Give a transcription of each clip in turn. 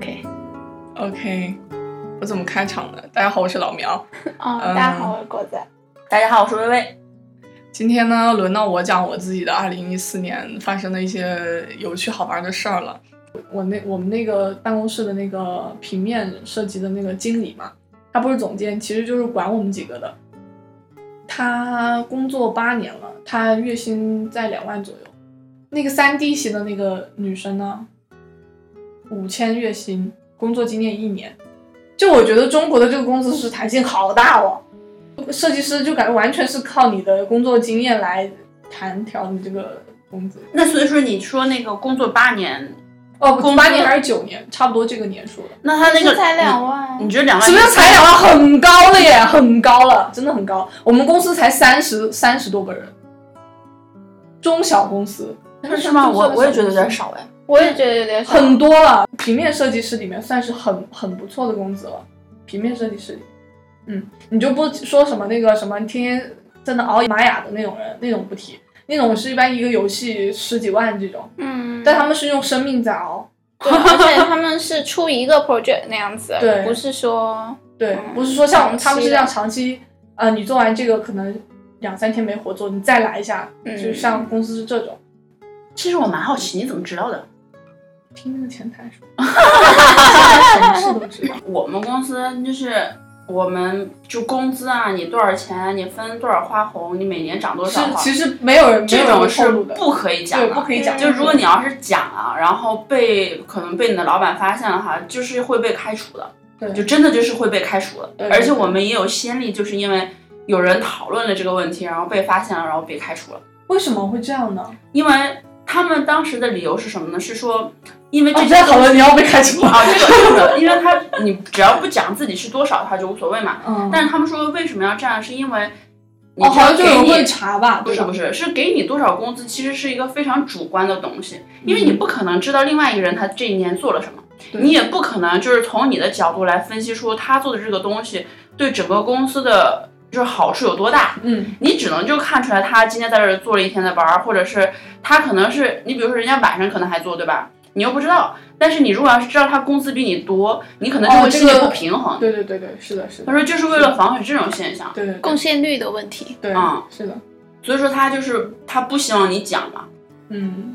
OK，OK，我怎么开场的？大家好，我是老苗。哦，嗯大家好，我是果子。大家好，我是薇薇。今天呢，轮到我讲我自己的二零一四年发生的一些有趣好玩的事儿了。我那我们那个办公室的那个平面设计的那个经理嘛，他不是总监，其实就是管我们几个的。他工作八年了，他月薪在两万左右。那个三 D 系的那个女生呢，五千月薪，工作经验一年。就我觉得中国的这个工资是弹性好大哦。设计师就感觉完全是靠你的工作经验来弹调你这个工资。那所以说，你说那个工作八年，哦，工资八年还是九年，差不多这个年数了。那他那个才两万你，你觉得两万？什么叫才两万？很高了耶，很高了，真的很高。我们公司才三十三十多个人，中小公司。是吗？我我也觉得有点少哎。我也觉得有点少。很多了。平面设计师里面算是很很不错的工资了。平面设计师，嗯，你就不说什么那个什么天天在那熬玛雅的那种人，那种不提，那种是一般一个游戏十几万这种，嗯，但他们是用生命在熬。对，而且他们是出一个 project 那样子，对不是说对，嗯不是说像他们是这样长期，呃，你做完这个可能两三天没活做，你再来一下，嗯就像公司是这种。其实我蛮好奇，你怎么知道的？听那个前台说，什么事都知道。我们公司就是我们就工资啊，你多少钱，你分多少花红，你每年涨多少是，其实没有人这种是不可以讲对，的，不可以讲。就如果你要是讲啊，然后被可能被你的老板发现了哈，就是会被开除的，对就真的就是会被开除的。对而且我们也有先例，就是因为有人讨论了这个问题，然后被发现了，然后被开除了。为什么会这样呢？因为他们当时的理由是什么呢？是说，因为哦这些好了，你要被开除了。啊，这个这个，因为他你只要不讲自己是多少，他就无所谓嘛。嗯，但是他们说为什么要这样，是因为你哦，只要好像就有人给你会查吧？不是不是，是给你多少工资，其实是一个非常主观的东西，因为你不可能知道另外一个人他这一年做了什么，对你也不可能就是从你的角度来分析出他做的这个东西对整个公司的就是好处有多大。嗯，你只能就看出来他今天在这儿做了一天的班儿，或者是他可能是你比如说人家晚上可能还做，对吧？你又不知道，但是你如果要是知道他工资比你多，你可能就会心里不平衡。对对对对，是的，是的，他说就是为了防止这种现象，对对对贡献率的问题。对嗯，是的，所以说他就是他不希望你讲嘛。嗯，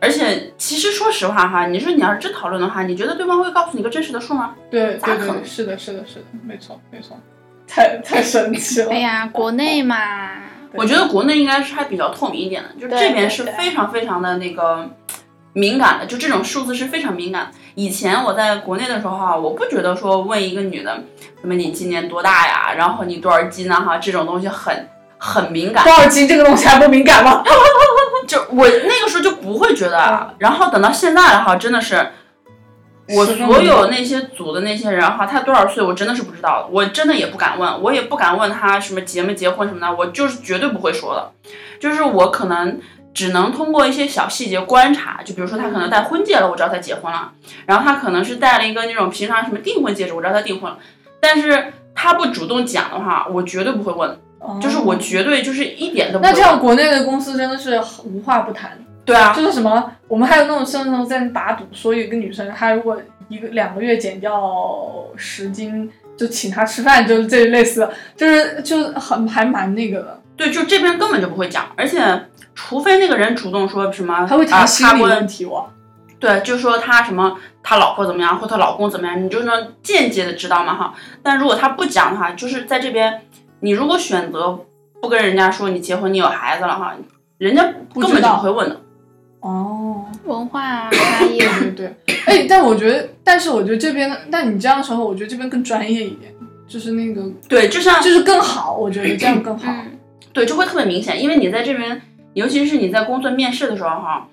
而且其实说实话哈，你说你要是真讨论的话，你觉得对方会告诉你个真实的数吗？对对对，咋可能是的，是的，是的，没错没错，太太神奇了 哎。呀，国内嘛，我觉得国内应该是还比较透明一点的，就对这边是对对非常非常的那个敏感的，就这种数字是非常敏感的。以前我在国内的时候哈，我不觉得说问一个女的，什么你今年多大呀，然后你多少斤呢哈，这种东西很 很敏感。多少斤这个东西还不敏感吗？就我那个时候就不会觉得，然后等到现在了哈，真的是。我所有那些组的那些人哈，他多少岁我真的是不知道，我真的也不敢问，我也不敢问他什么结没结婚什么的，我就是绝对不会说的，就是我可能只能通过一些小细节观察，就比如说他可能戴婚戒了，我知道他结婚了，然后他可能是戴了一个那种平常什么订婚戒指，我知道他订婚了，但是他不主动讲的话，我绝对不会问，就是我哦绝对就是一点都不会。那这样国内的公司真的是无话不谈，对啊，就是什么，我们还有那种甚至在那打赌，说有一个女生她如果一个两个月减掉十斤，就请她吃饭，就是这类似的，就是就很还蛮那个的，对，就这边根本就不会讲，而且除非那个人主动说什么，他会啊谈心理他问问题我。对，就说他什么他老婆怎么样，或他老公怎么样，你就能间接的知道嘛哈。但如果他不讲的话，就是在这边，你如果选择不跟人家说你结婚你有孩子了哈，人家根本就不会问的。哦，文化差异。对对对，哎，但我觉得，但是我觉得这边的，但你这样的时候，我觉得这边更专业一点，就是那个对，就像就是更好，我觉得这样更好。嗯，对，就会特别明显，因为你在这边，尤其是你在工作面试的时候哈，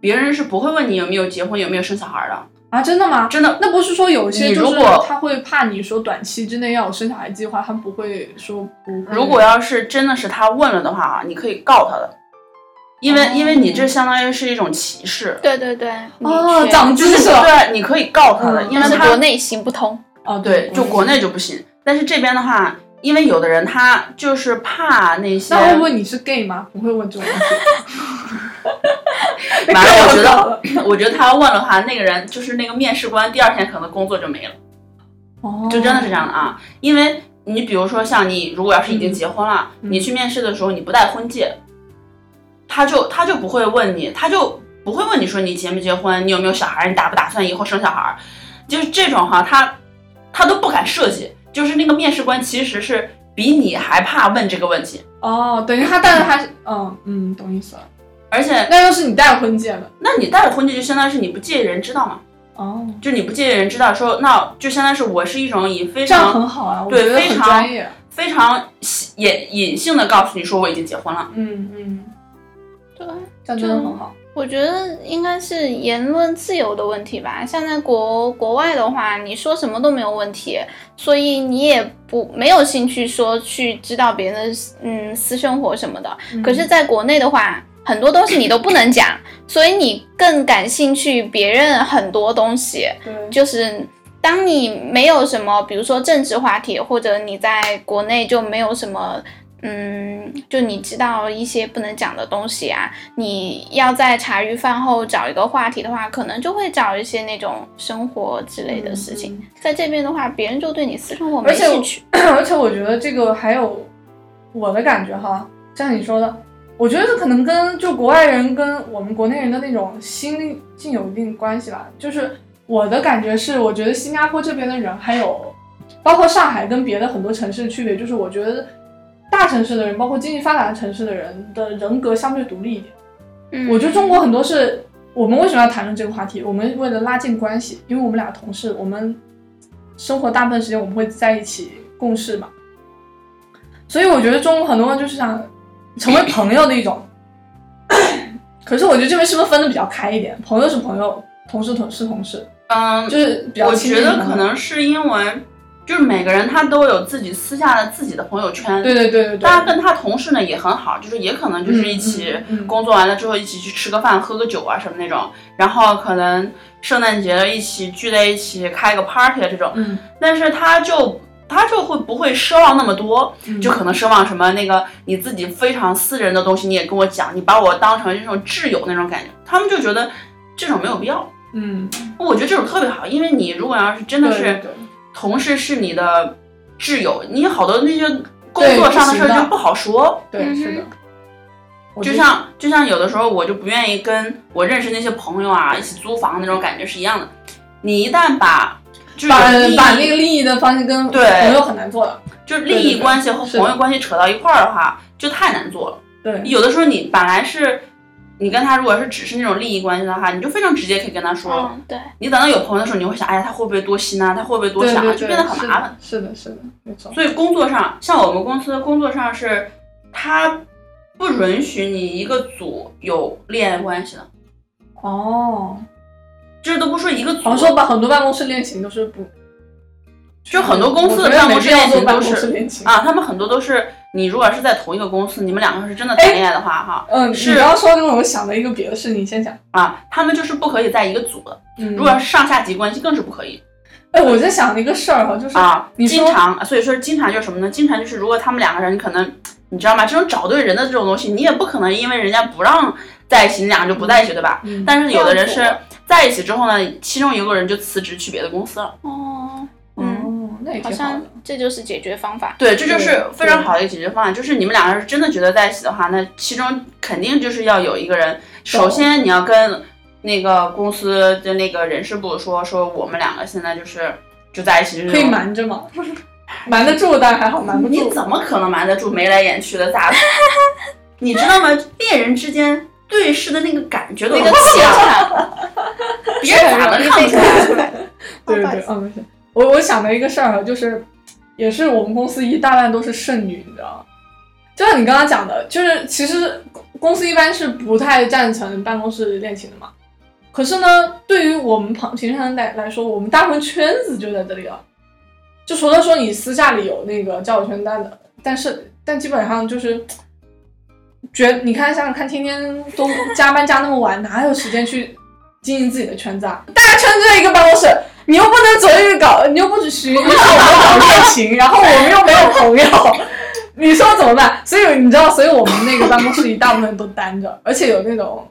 别人是不会问你有没有结婚，有没有生小孩的，啊，真的吗？真的。那不是说有些你就是如果他会怕你说短期之内要有生小孩计划，他不会说不会。如果要是真的是他问了的话啊，你可以告他的，因为、哦因为你这相当于是一种歧视，对对对，哦长知识了对，你可以告他的，嗯因为他国内行不通。哦，对，就国内就不行，但是这边的话，因为有的人他就是怕那些，那会问你是 gay 吗？不会问这种问题。完了，我觉得，我觉得他要问的话，那个人就是那个面试官，第二天可能工作就没了，哦，就真的是这样的啊。因为你比如说像你，如果要是已经结婚了，嗯你去面试的时候你不带婚戒，他就他就不会问你，他就不会问你说你结没结婚，你有没有小孩，你打不打算以后生小孩，就是这种哈，他他都不敢设计，就是那个面试官其实是比你还怕问这个问题，哦，等于他，带着他是，嗯嗯，懂意思了。而且那要是你带婚戒的？那你带了婚戒就相当于是你不介意人知道嘛。哦，就你不介意人知道说，那就相当于是我是一种以非这样常很好啊，对非常专业。非常隐隐性的告诉你说我已经结婚了。嗯嗯，对，这样真的很好。我觉得应该是言论自由的问题吧。像在国国外的话，你说什么都没有问题，所以你也不没有兴趣说去知道别人的嗯私生活什么的。嗯可是，在国内的话，很多东西你都不能讲，所以你更感兴趣别人很多东西。嗯，就是当你没有什么，比如说政治话题，或者你在国内就没有什么，嗯，就你知道一些不能讲的东西啊，你要在茶余饭后找一个话题的话，可能就会找一些那种生活之类的事情。嗯在这边的话，别人就对你私生活没兴趣。而且我觉得这个还有我的感觉哈，像你说的，我觉得这可能跟就国外人跟我们国内人的那种心境有一定关系吧。就是我的感觉是，我觉得新加坡这边的人，还有包括上海跟别的很多城市的区别，就是我觉得大城市的人，包括经济发达的城市的人的人格相对独立一点。嗯，我觉得中国很多是我们为什么要谈论这个话题？我们为了拉近关系，因为我们俩同事，我们生活大部分时间我们会在一起共事嘛，所以我觉得中国很多人就是想成为朋友的一种。可是我觉得这边是不是分的比较开一点？朋友是朋友，同事同是同事，嗯，就是比较我觉亲近的得可能是因为就是每个人他都有自己私下的自己的朋友圈。对对对对对，大家跟他同事呢也很好，就是也可能就是一起工作完了之后一起去吃个饭、喝个酒啊什么那种，然后可能圣诞节了一起聚在一起开个 party 啊这种，嗯但是他就他就会不会奢望那么多，嗯就可能奢望什么那个你自己非常私人的东西你也跟我讲，你把我当成这种挚友那种感觉，他们就觉得这种没有必要。嗯，我觉得这种特别好，因为你如果要是真的是同事是你的挚友，你好多那些工作上的事儿就不好说。对是的，就像就像有的时候我就不愿意跟我认识那些朋友啊一起租房那种感觉是一样的。你一旦把就是把那个利益的方向跟对朋友很难做的，就是利益关系和朋友关系扯到一块儿的话，就太难做了。对，有的时候你本来是你跟他如果是只是那种利益关系的话，你就非常直接可以跟他说。嗯，对，你等到有朋友的时候，你会想，哎呀，他会不会多心啊？他会不会多想啊？就变得很麻烦。是的。是的，是的，没错。所以工作上，像我们公司工作上是，他不允许你一个组有恋爱关系的，哦，这都不说一个组，好像说把很多办公室恋情都是不，就很多公司的办公室恋情都是。啊，他们很多都是你如果是在同一个公司，你们两个是真的谈恋爱的话，哈嗯，你是刚刚说那种，我想了一个别的事，你先讲。啊，他们就是不可以在一个组的，嗯，如果是上下级关系更是不可以哎，我在想一个事儿哈，就是啊。你经常，所以说经常就是什么呢？经常就是如果他们两个人可能。你知道吗？这种找对人的这种东西，你也不可能因为人家不让在一起，你俩就不在一起，对吧？嗯但是有的人是在一起之后呢，其中有个人就辞职去别的公司了。哦，也好像。这就是解决方法。对，这就是非常好的一个解决方案。就是你们两个人是真的觉得在一起的话，那其中肯定就是要有一个人，首先你要跟那个公司的那个人事部说，说我们两个现在就是就在一起，就是可以瞒着吗？瞒得住，但还好瞒不住。你怎么可能瞒得住眉来眼去的咋的？你知道吗？恋人之间对视的那个感觉都那个气场，别人咋能 看出来？对对对，嗯，没事。我我想的一个事儿，就是也是我们公司一大半都是剩女，你知道吗？就像你刚刚讲的，就是其实公司一般是不太赞成办公室恋情的嘛。可是呢，对于我们旁平常来来说，我们大部分圈子就在这里了。就除了说你私下里有那个交友圈单的，但是但基本上就是，觉你看想想看，天天都加班加那么晚，哪有时间去经营自己的圈子啊？大家圈子在一个办公室，你又不能左右搞，你又不许你说我们搞恋情，然后我们又没有朋友，你说怎么办？所以你知道，所以我们那个办公室一大部分都单着，而且有那种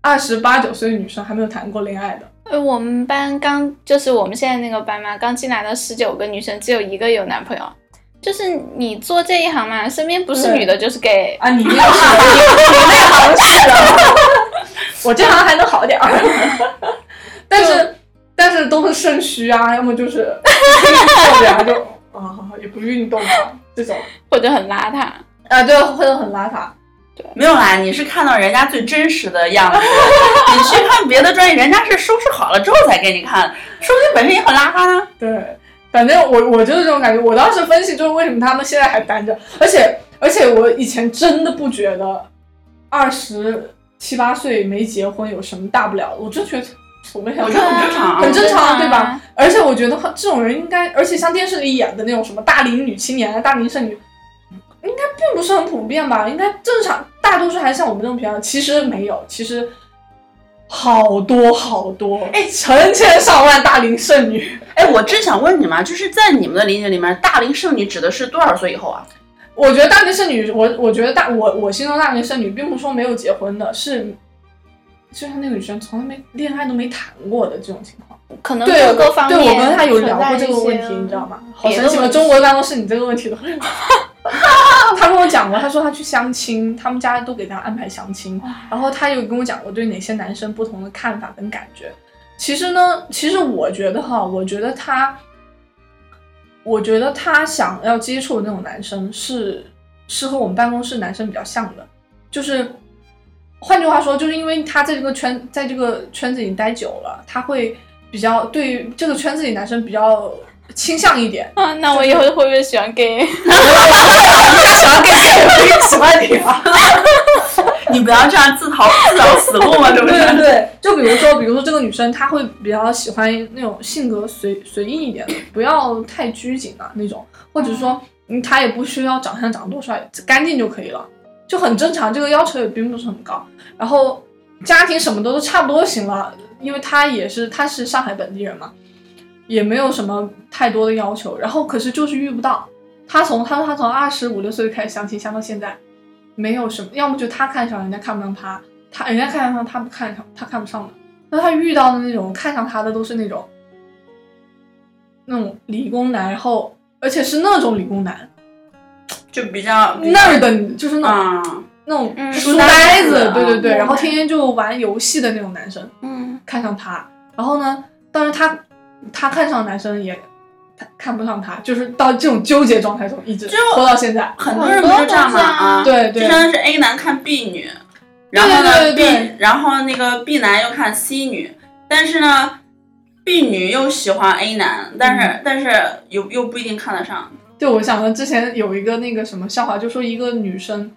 二十八九岁的女生还没有谈过恋爱的。呃，我们班刚就是我们现在那个班嘛，刚进来的十九个女生，只有一个有男朋友。就是你做这一行嘛，身边不是女的就是 gay。啊，你那个是，你你那行是的，我这行还能好点儿，但是但是都是肾虚啊，要么就是做着就啊也不运动啊这种或者很邋遢。啊，对，或者很邋遢。没有啦，你是看到人家最真实的样子，你去看别的专业，人家是收拾好了之后才给你看，说不定本身也很邋遢呢。对，反正我我就是这种感觉。我当时分析就是为什么他们现在还单着，而且而且我以前真的不觉得二十七八岁没结婚有什么大不了的，我真觉得我觉得很正常啊很正常，对吧啊？而且我觉得这种人应该，而且像电视里演的那种什么大龄女青年啊、大龄剩女，应该并不是很普遍吧？应该正常，大多数还是像我们这种平常。其实没有，其实好多好多，哎，成千上万大龄剩女。哎，我真想问你们啊，就是在你们的理解里面，大龄剩女指的是多少岁以后啊？我觉得大龄剩女，我我觉得大我我心中大龄剩女，并不是说没有结婚的，是就像那个女生从来没恋爱都没谈过的这种情况。可能对，各个方面对我跟她有聊过这个问题，你知道吗？好神奇吗？中国办公室你这个问题都会。他跟我讲过，他说他去相亲，他们家都给他安排相亲，然后他有跟我讲过对哪些男生不同的看法跟感觉。其实呢，其实我觉得哈，我觉得他，我觉得他想要接触的那种男生是是和我们办公室男生比较像的，就是换句话说，就是因为他在这个圈在这个圈子里待久了，他会比较对于这个圈子里男生比较倾向一点。啊，那我以后会不会喜欢 gay？他 喜欢 gay，我也喜欢你啊。你不要这样自讨自找死路嘛，对不对对对，就比如说，比如说这个女生，她会比较喜欢那种性格随随意一点的，不要太拘谨啊那种，或者说，嗯，她也不需要长相长得多帅，干净就可以了，就很正常，这个要求也并不是很高。然后家庭什么都都差不多行了，因为他也是他是上海本地人嘛，也没有什么太多的要求。然后可是就是遇不到，他从他说他从二十五六岁开始相亲，相到现在，没有什么，要么就他看上人家看不上他。他人家看上他不看上，他看不上的。那他遇到的那种看上他的都是那种那种理工男，然后而且是那种理工男，就比较那儿的就是那种、啊，那种嗯书呆子，对对对，嗯。然后天天就玩游戏的那种男生嗯，看上他，然后呢，当然他他看上的男生也他看不上他，就是到这种纠结状态中一直就活到现在。很多人不是这样嘛啊，对对。就相当于是 A 男看 B 女，然后呢对对对 B，然后那个 B 男又看 C 女，但是呢 B 女又喜欢 A 男，但嗯。是、但是又又不一定看得上。就我想到之前有一个那个什么笑话，就说一个女生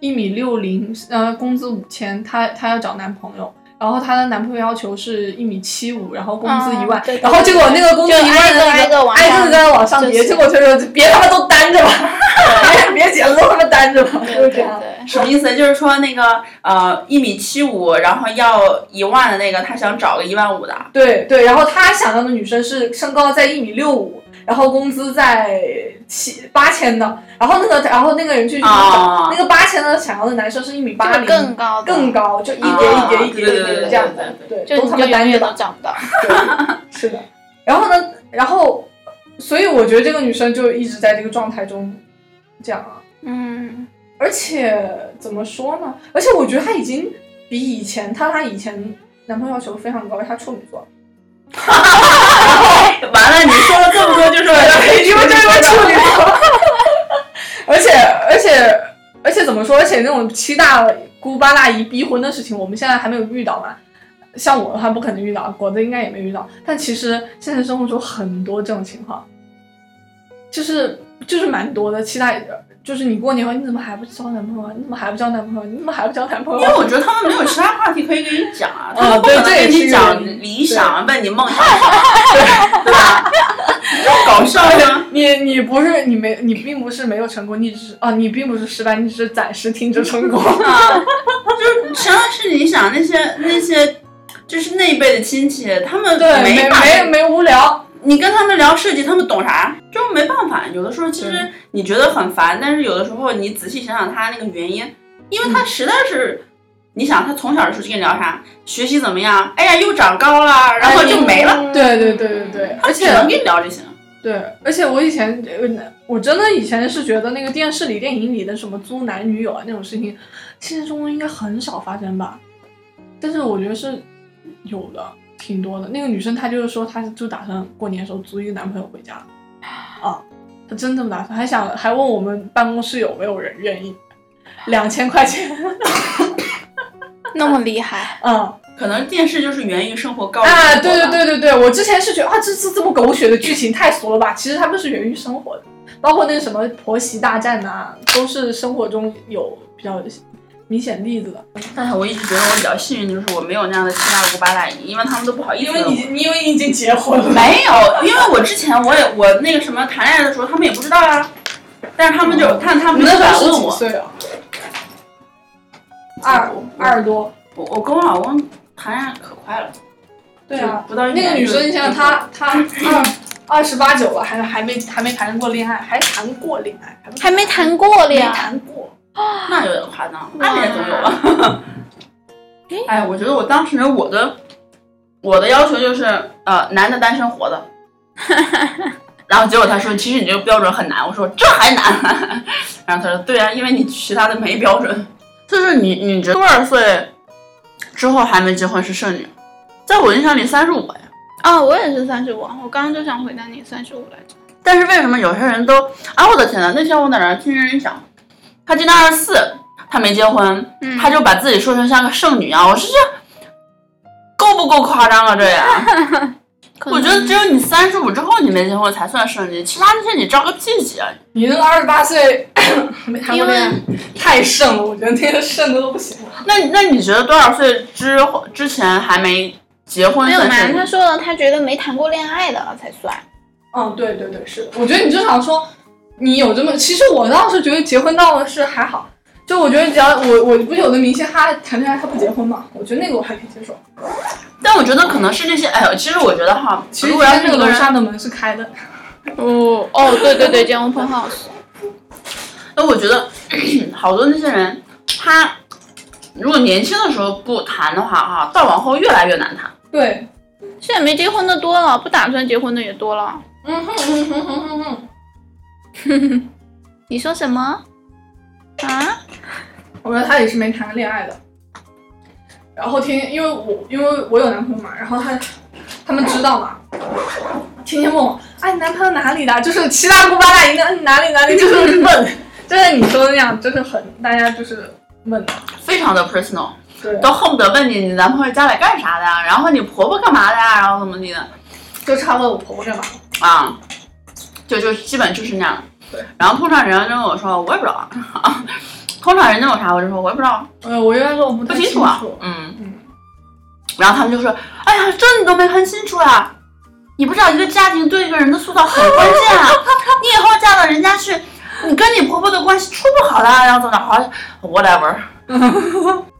一米六零，呃，工资五千，她她要找男朋友，然后她的男朋友要求是一米七五，然后工资一万，然后结果那个工资就一万的挨个挨那个挨个在往上叠，结果就说别他妈都单着吧，别别姐了都他妈单着吧，就是这样。什么意思？就是说那个呃一米七五，然后要一万的那个，他想找个一万五的。对对，然后他想要的女生是身高在一米六五，然后工资在七八千的，然后那个然后那个人去找、啊那个八千的想要的男生是一米八就零，更高更高，就一叠啊一叠一叠一叠对对对的这样子对，对，都他就你就永妈单着吧，远都找不到。对，是的。然后呢，然后，所以我觉得这个女生就一直在这个状态中，这样啊。嗯，而且怎么说呢？而且我觉得她已经比以前，她她以前男朋友要求非常高，她处女座，完了，你说了这么多，就是因为就因为处女座，而且而且而且怎么说？而且那种七大姑八大姨逼婚的事情，我们现在还没有遇到嘛。像我的话，不可能遇到，果子应该也没遇到。但其实现实生活中很多这种情况，就是就是蛮多的。期待就是你过年后你怎么还不交男朋友啊？你怎么还不交男朋友？你怎么还不交男朋友啊？因为我觉得他们没有其他话题可以跟你讲啊，他啊们不可能跟你讲理想，问你梦想，对吧？这搞笑呀！你你不是你没你并不是没有成功，你只是啊你并不是失败，你只是暂时停止成功。啊，就是实际上是你想那些那些，就是那一辈的亲戚，他们对，没没没无聊。你跟他们聊设计，他们懂啥？就没办法。有的时候其实你觉得很烦，但是有的时候你仔细想想他那个原因，因为他实在是你想他从小的时候就跟你聊啥？学习怎么样？哎呀，又长高了，然后就没了。对对对对对，而且只能跟你聊这些。对，而且我以前呃，我真的以前是觉得那个电视里、电影里的什么租男女友啊那种事情，现实中应该很少发生吧？但是我觉得是有的，挺多的。那个女生她就是说，她就打算过年的时候租一个男朋友回家，啊，她真这么打算，还想还问我们办公室有没有人愿意，两千块钱，那么厉害，嗯。可能电视就是源于生活高啊，对对对对对，我之前是觉得啊，这这这么狗血的剧情太俗了吧？其实他们是源于生活的，包括那个什么婆媳大战呐、都是生活中有比较明显例子的。但是我一直觉得我比较幸运，就是我没有那样的七大姑八大姨，因为他们都不好意思因。为你你因为你已经结婚了，没有，因为我之前我也我那个什么谈恋爱的时候，他们也不知道啊。但是他们就看他们你就敢问我。岁啊？二二十多。我我跟我老公谈恋爱可快了，对啊，不到一那个女生，你想想她她二二十八九了，还还没还没谈过恋爱，还谈过恋爱，还没谈过恋爱，谈过。那有点夸张，暗恋总有了。哎，我觉得我当时我的我的要求就是呃，男的单身活的。然后结果他说，其实你这个标准很难。我说这还难？然后他说，对啊，因为你其他的没标准。就是你你这多少岁之后还没结婚是剩女？在我印象里三十五呀。哦，我也是三十五，我刚刚就想回答你三十五来着。但是为什么有些人都啊？我的天呐！那天我在那儿听人讲，他今年二十四，她没结婚，嗯他就把自己说成像个剩女一样。我说这够不够夸张啊？这也，我觉得只有你三十五之后你没结婚才算剩女，其他那些你着个屁急啊！你那个二十八岁没谈过恋爱，太剩了，我觉得那个剩的都不行了。那那你觉得多少岁之后之前还没结婚没有嘛？他说了，他觉得没谈过恋爱的才算。嗯，对对对，是的。我觉得你正常说，你有这么，其实我倒是觉得结婚到了是还好。就我觉得只要我我不是有的明星他谈恋爱他不结婚嘛，我觉得那个我还可以接受。但我觉得可能是那些，哎呦，其实我觉得哈，其实如果要那个楼是一个人下的门是开的，哦哦，对对对，结 open house。那我觉得 好多那些人，他如果年轻的时候不谈的话，哈，到往后越来越难谈。对，现在没结婚的多了，不打算结婚的也多了。嗯哼嗯哼哼哼哼。你说什么？啊？我觉得他也是没谈过恋爱的。然后天天，因为我因为我有男朋友嘛，然后他他们知道嘛，天天问我，哎，你男朋友哪里的？就是七大姑八大姨的，嗯哪里哪里，就是问，就像你说的那样，就是很大家就是问的，非常的 personal，对，都恨不得问你你男朋友家里干啥的呀，然后你婆婆干嘛的呀，然后怎么地的就差问我婆婆干嘛。啊，就就基本就是那样。对，然后碰上人家就跟我说我也不知道，碰上人家有啥我就说我也不知道，呃，我原来说我不太清不清楚啊，，嗯嗯，然后他们就说，哎呀，这你都没看清楚啊、你不知道一个家庭对一个人的塑造很关键啊！你以后嫁到人家去，你跟你婆婆的关系处不好了，然后怎么着？好，whatever。